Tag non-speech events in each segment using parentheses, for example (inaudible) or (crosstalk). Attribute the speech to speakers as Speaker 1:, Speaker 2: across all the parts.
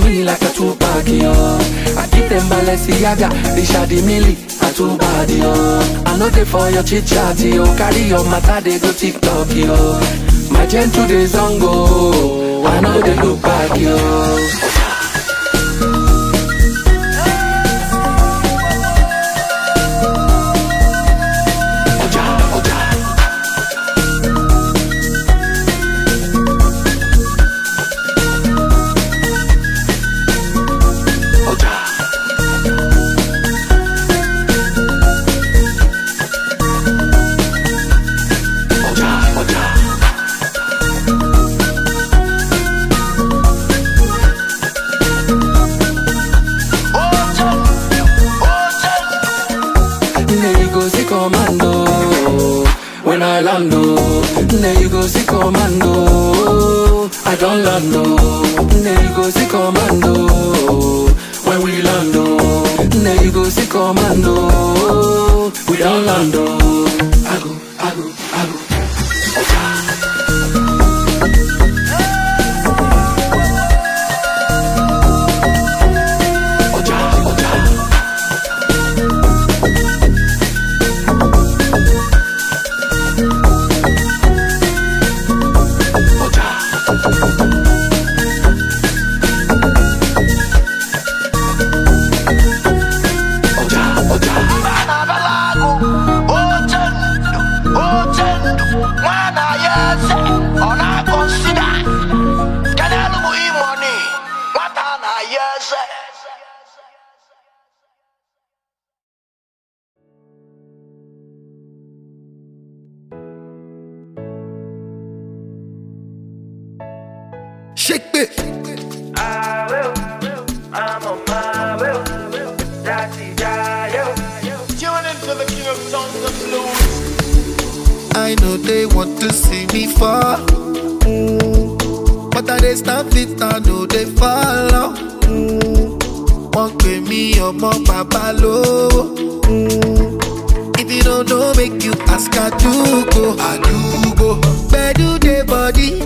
Speaker 1: me like a two baggy on. I keep them Balenciaga, the shady milli, a two body on. I know they for your chit chat, yo. Carry your matter, they go TikTok, yo. My gentle days on go. I know they look back, yo. Nay così comando When we lando. Nay così comando We all lando. Agu, agu, agu. Oh,
Speaker 2: Shake it.
Speaker 3: I'm on my will. Daddy, the king of songs blues.
Speaker 2: I know they want to see me fall. Mm. But I they stop it, I know they follow. Mm. Won't pay me or more babalo. Mm. If you don't know, make you ask I do go. I do go. Bedu the body.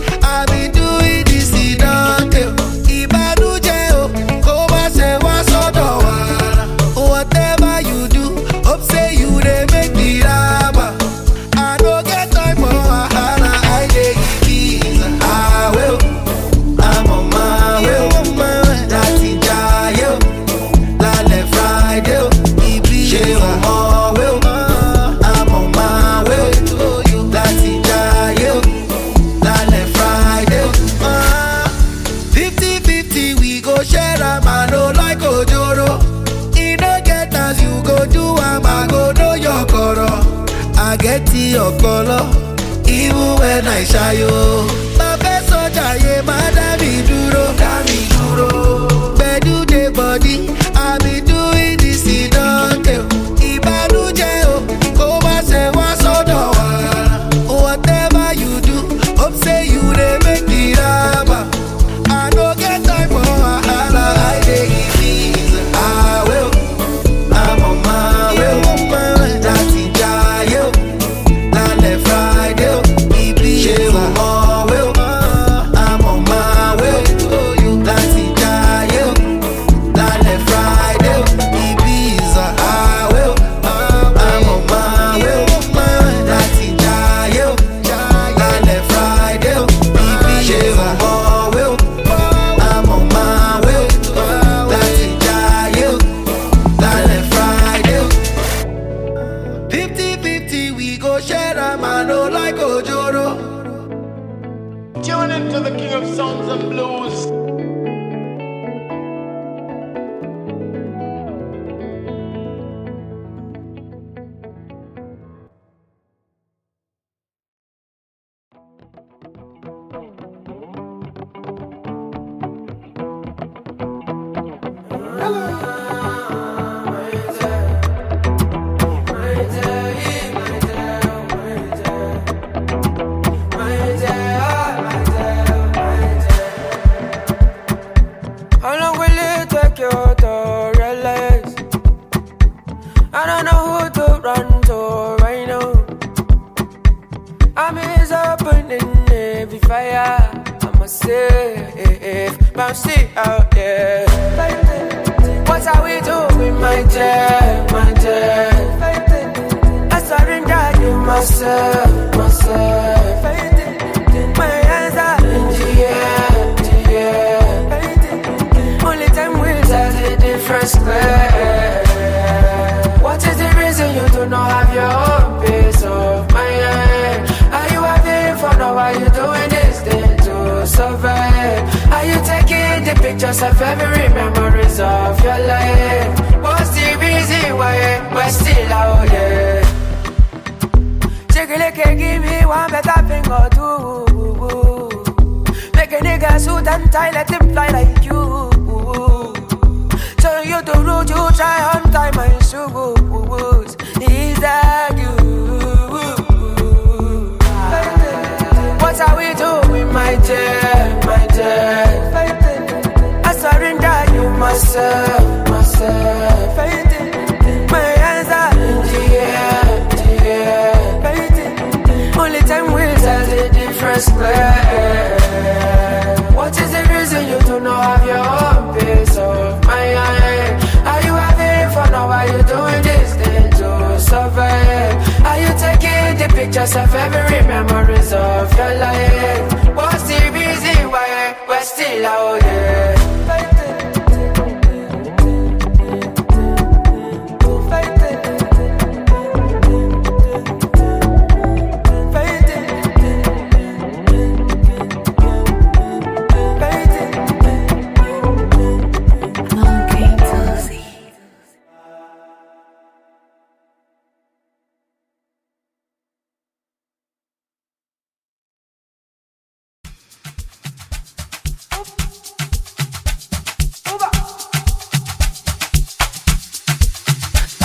Speaker 2: I'm is opening every fire. I
Speaker 4: must a safe, bouncy out there. What are we doing, my dear, my dear? I surrender you myself, myself. My hands are in the air, the air. Only time will tell the difference. There. Pictures of every memories of your life? What's the reason why we're still out here? Chicken give me one better thing or two. Make a nigga suit and tie, let him fly like you. Tell you the road you try on clear. What is the reason you do not have your own peace of mind? Are you having fun or are you doing this thing to survive? Are you taking the pictures of every memories of your life? What's the reason why we're still out here?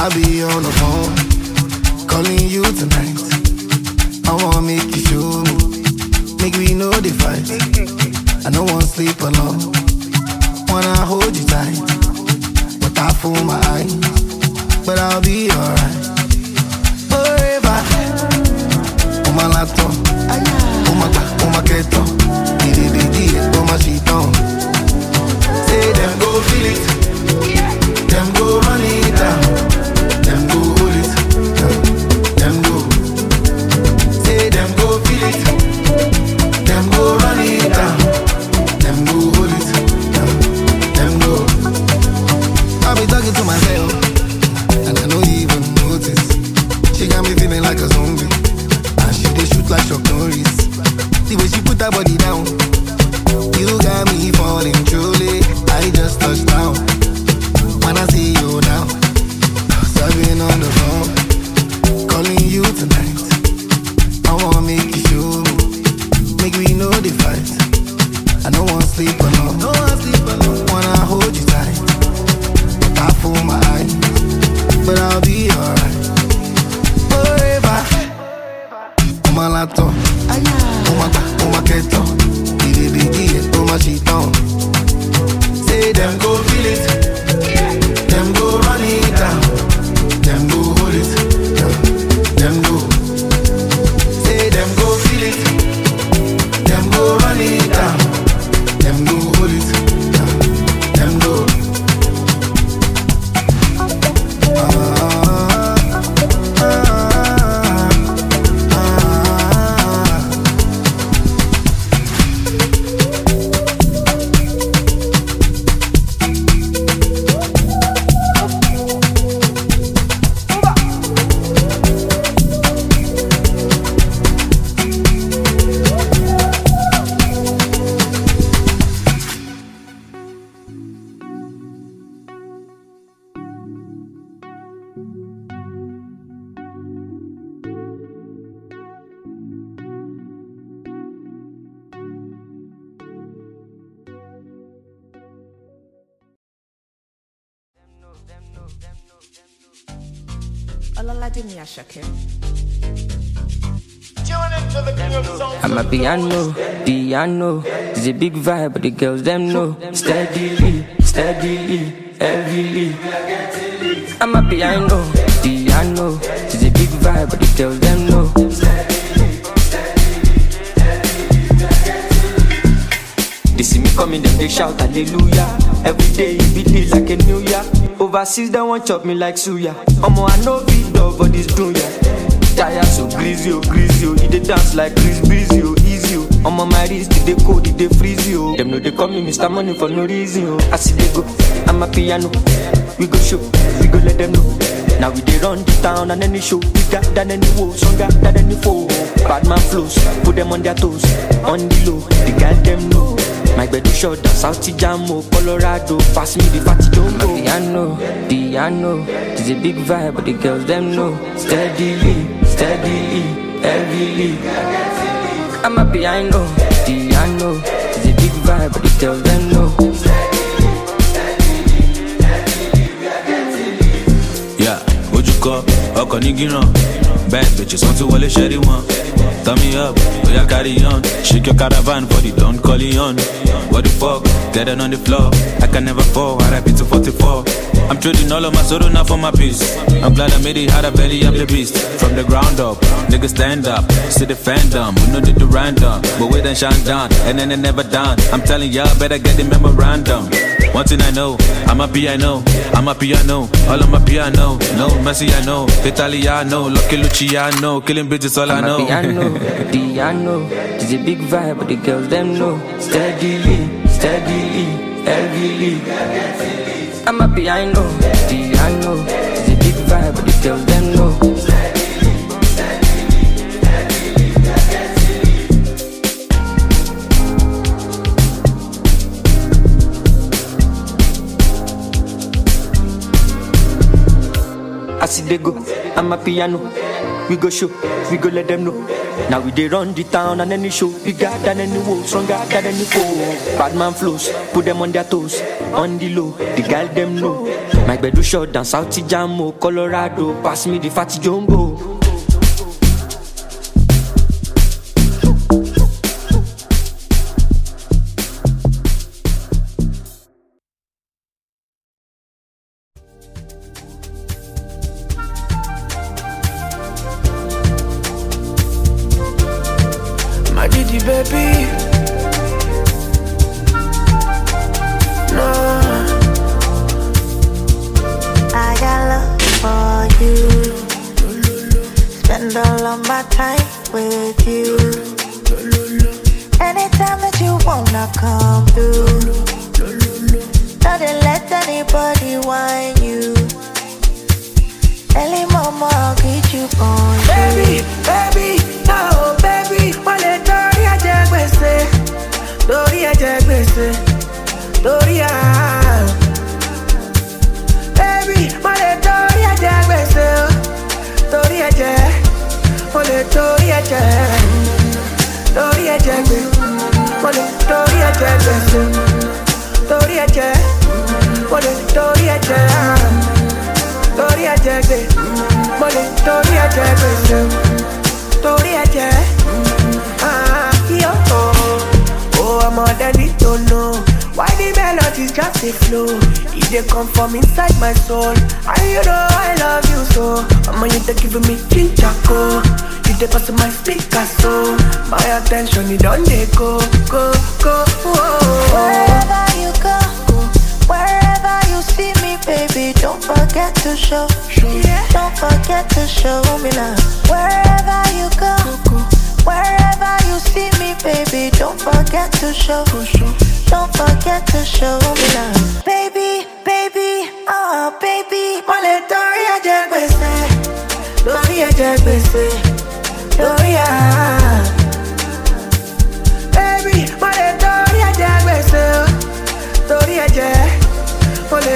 Speaker 2: I be on the phone, calling you tonight. I wanna make you show me, make we know the fight. I don't wanna sleep alone, wanna hold you tight, but I fool my eyes, but I'll be alright. Forever, on my laptop, on my on my. Say them go feel it, them go run it down. Talking to myself,
Speaker 5: Amapiano, piano. It's a big vibe, but the girls them know. Steadily, steadily, heavily. Amapiano, piano. It's a big vibe, but the girls them know. They see me coming, them they shout hallelujah. Every day it be lit like a new year. Overseas, they want chop me like suya. Omo, I know big dog, but this dunya. Tire so greasy, oh, greasy, oh. He dey dance like Chris Breezy, oh, easy, oh. Omo, my wrist, they cold, they freeze, oh. Them know they call me Mr. Money for no reason, oh. I see they go, Amapiano. We go show, we go let them know. Now we dey run the town and any show bigger than any woe, stronger than any foe. Bad man flows, put them on their toes, on the low, the girl them know. My bed is short, down South Jamo, oh, Colorado, pass me the fatty jumbo. Oh. Piano, piano, it's a big vibe, but the girls them know. Steadily, steadily, heavily. Amapiano, piano, it's a big vibe, but the girls them know.
Speaker 6: Yeah, ojúkọ ọkọ̀ ní gíràn bad bitches wọ́n ti wọlé ṣẹ́rí wọn. Turn me up, oya carry on. Shake your caravan for the Don Corleone. What the fuck? It on the floor. I can never fall. RIP to 44. I'm trading all of my sorrow now for my peace. I'm glad I made it, had a belly up the beast. From the ground up, niggas stand up. See the fandom, we know they do random. But we then shine down, and then they never done. I'm telling y'all, better get the memorandum. One thing I know, Amapiano, I'm a piano, all of my piano. No, Messi I know, Italiano, Lucky Luciano, killing bitches all I
Speaker 5: I'm a
Speaker 6: know.
Speaker 5: piano, (laughs) piano. It's a big vibe, but the girls them know. Steadily, steadily, heavily. Amapiano, piano. It's a big vibe, but the girls them know. See they go, Amapiano. We go show, we go let them know. Now we dey run the town and any show bigger than any woe, stronger than any foe. Bad man flows, put them on their toes, on the low, the girl them know. My bed short down South Jamo, Colorado, pass me the fat jumbo.
Speaker 7: Anybody you. Early mama, I'll get you on
Speaker 4: Baby, baby, oh baby, wọ́n lè torí ẹ̀jẹ̀ gbèsè, à. Baby, wọ́n lè torí ẹ̀jẹ̀ gbèsè, torí ẹ̀jẹ̀, wọ́n lè torí ẹ̀jẹ̀, ẹ̀jẹ̀, lè torí ẹ̀jẹ̀, torí ẹ̀jẹ̀ gbèsè, mo lè torí ẹ̀jẹ̀ gbèsè, torí ẹ̀jẹ̀, ah, yóò tó. Oh, ọmọdé ní know why the melodies just dey flow. E dey come from inside my soul, and you know I love you so. Ọmọ you dey give me ginger go, you dey pass my speaker so. My attention e don dey go, go.
Speaker 7: Show. Don't forget to show me love. Wherever you go, wherever you see me, baby, don't forget to show. Don't forget to show me love. Baby, baby, oh baby,
Speaker 4: Wọ́n lè torí ẹ̀jẹ̀ gbèsè, lórí ẹ̀jẹ̀ gbèsè, lórí à. Baby, wọ́n lè torí ẹ̀jẹ̀ gbèsè, torí ẹ̀jẹ̀, wọ́n lè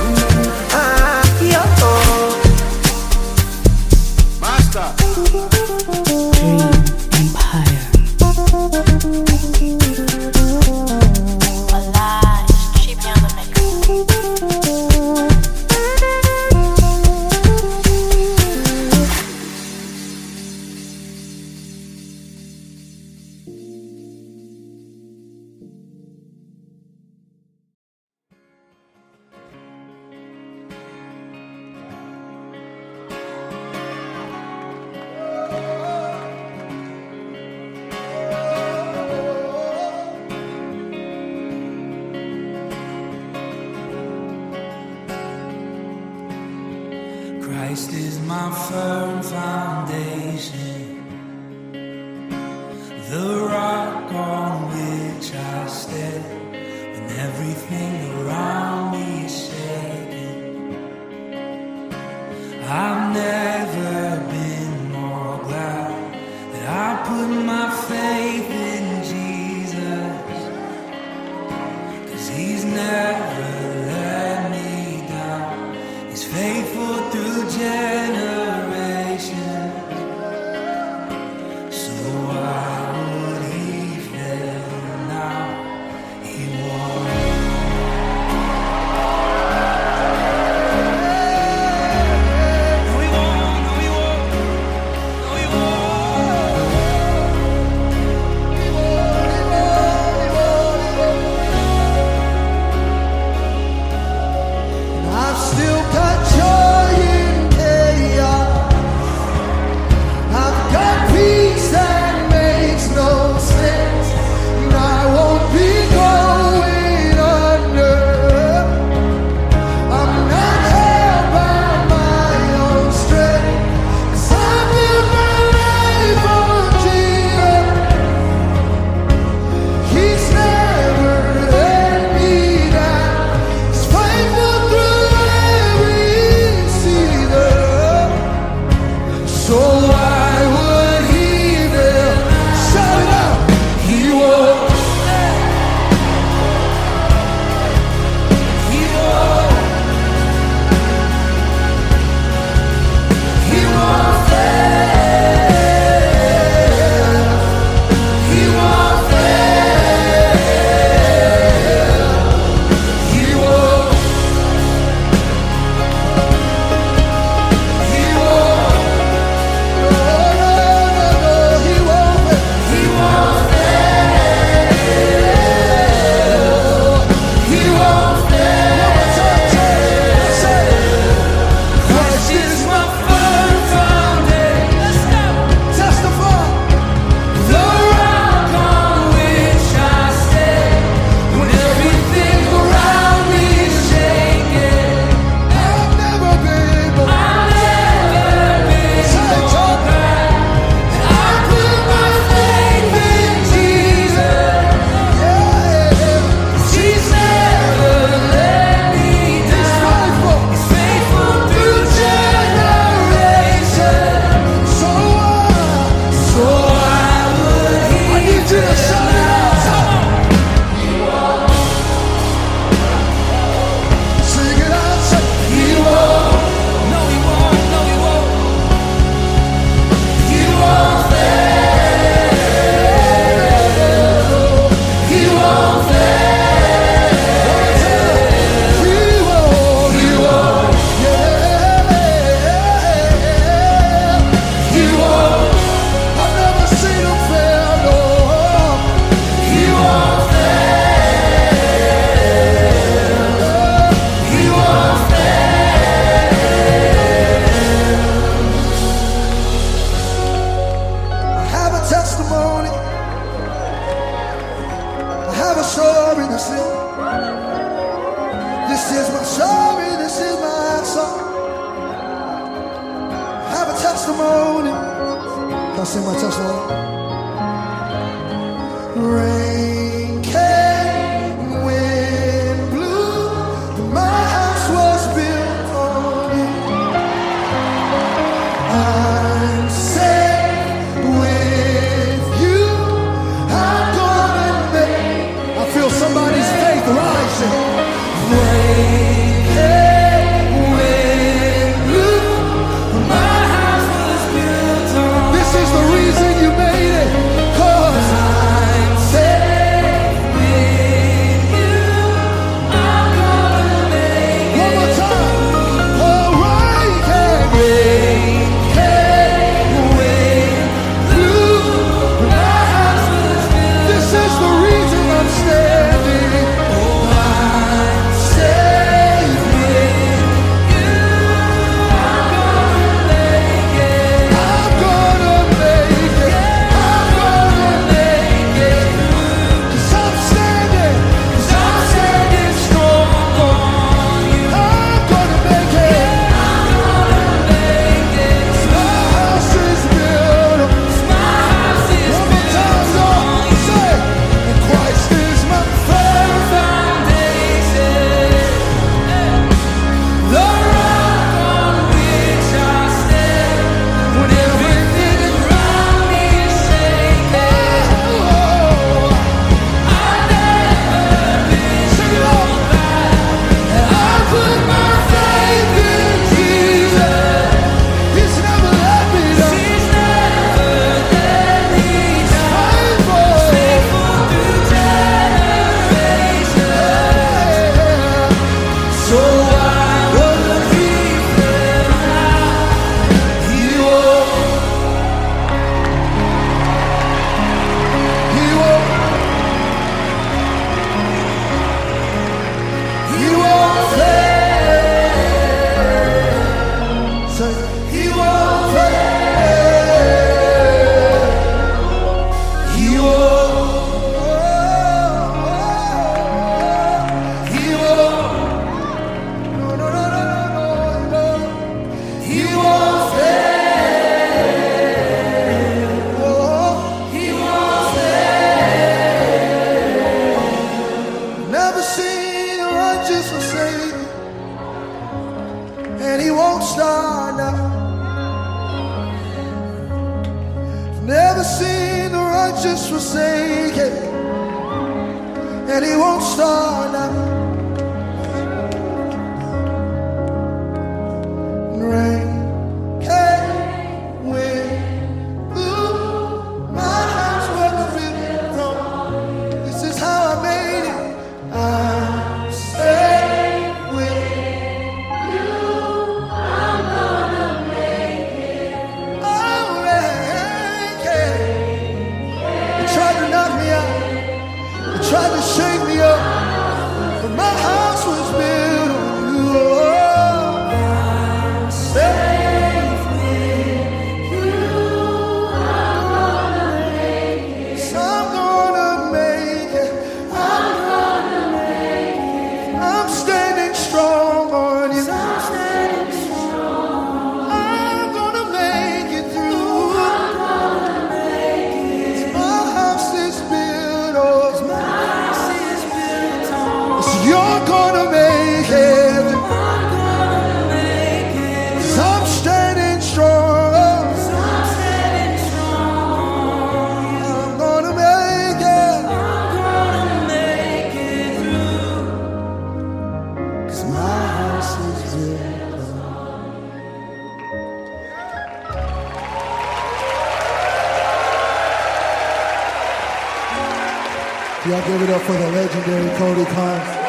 Speaker 8: legendary Cody Carnes.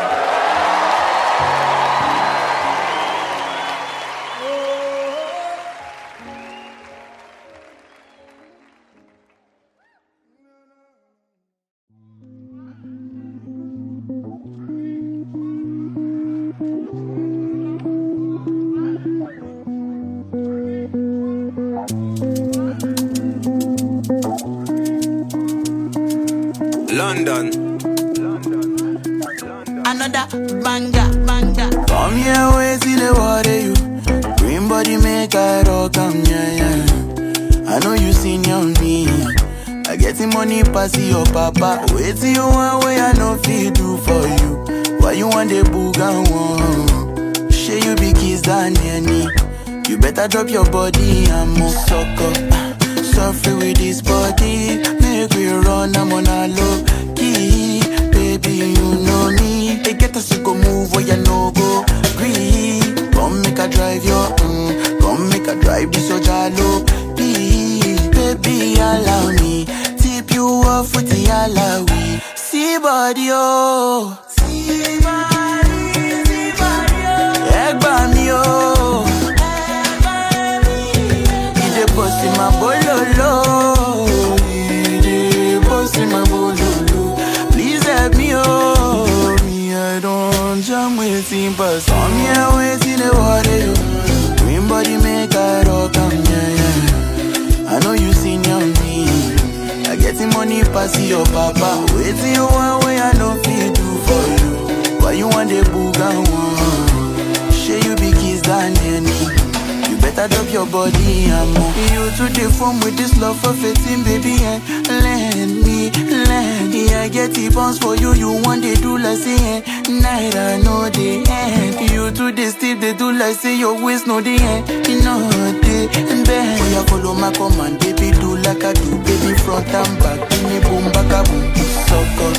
Speaker 9: I get the bounce for you, you want they do like say. Eh, night I know they end. You too they still they do like say your waist no they end. You know they and then. Oh yeah, follow my command, baby do like I do, baby front and back, give me boom back a boom. Suck up,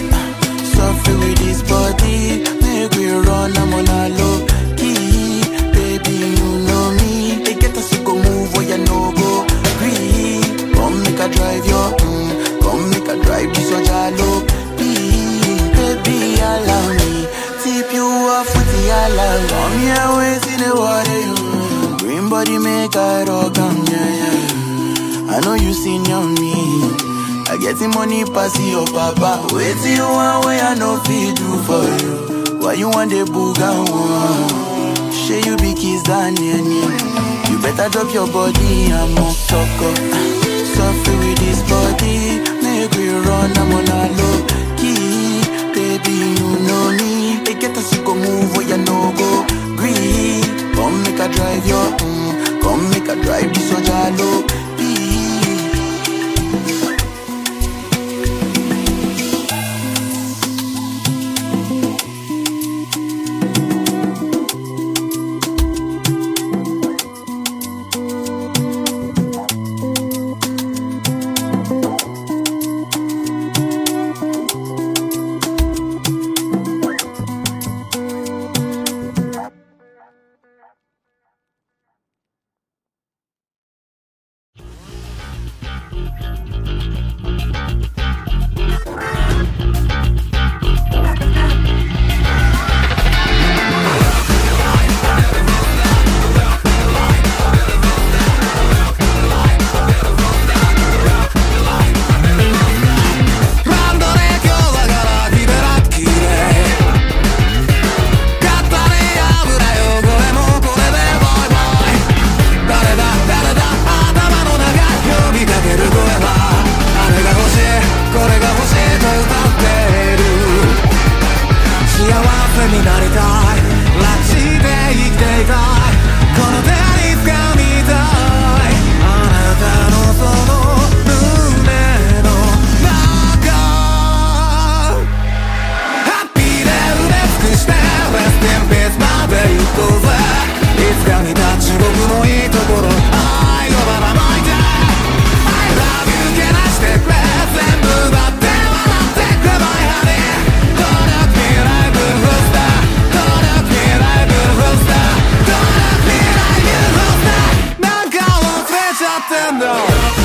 Speaker 9: suffer with this body, make we run, I'm on a low key, baby you know me. They get us to go move, oh yeah no go. Green, come make I drive your, mm, come make I drive this your jalo allow me Tip you off with the allow Come here, wait in the water, you. Green body make I rock, I'm yeah, yeah I know you seen on me I get the money pass your papa. Wait till you want way I know feed do for you. Why you want the booga one? Share you be kiss than yeah, You better drop your body, I'm on sucker Suffer with this body.
Speaker 8: man though.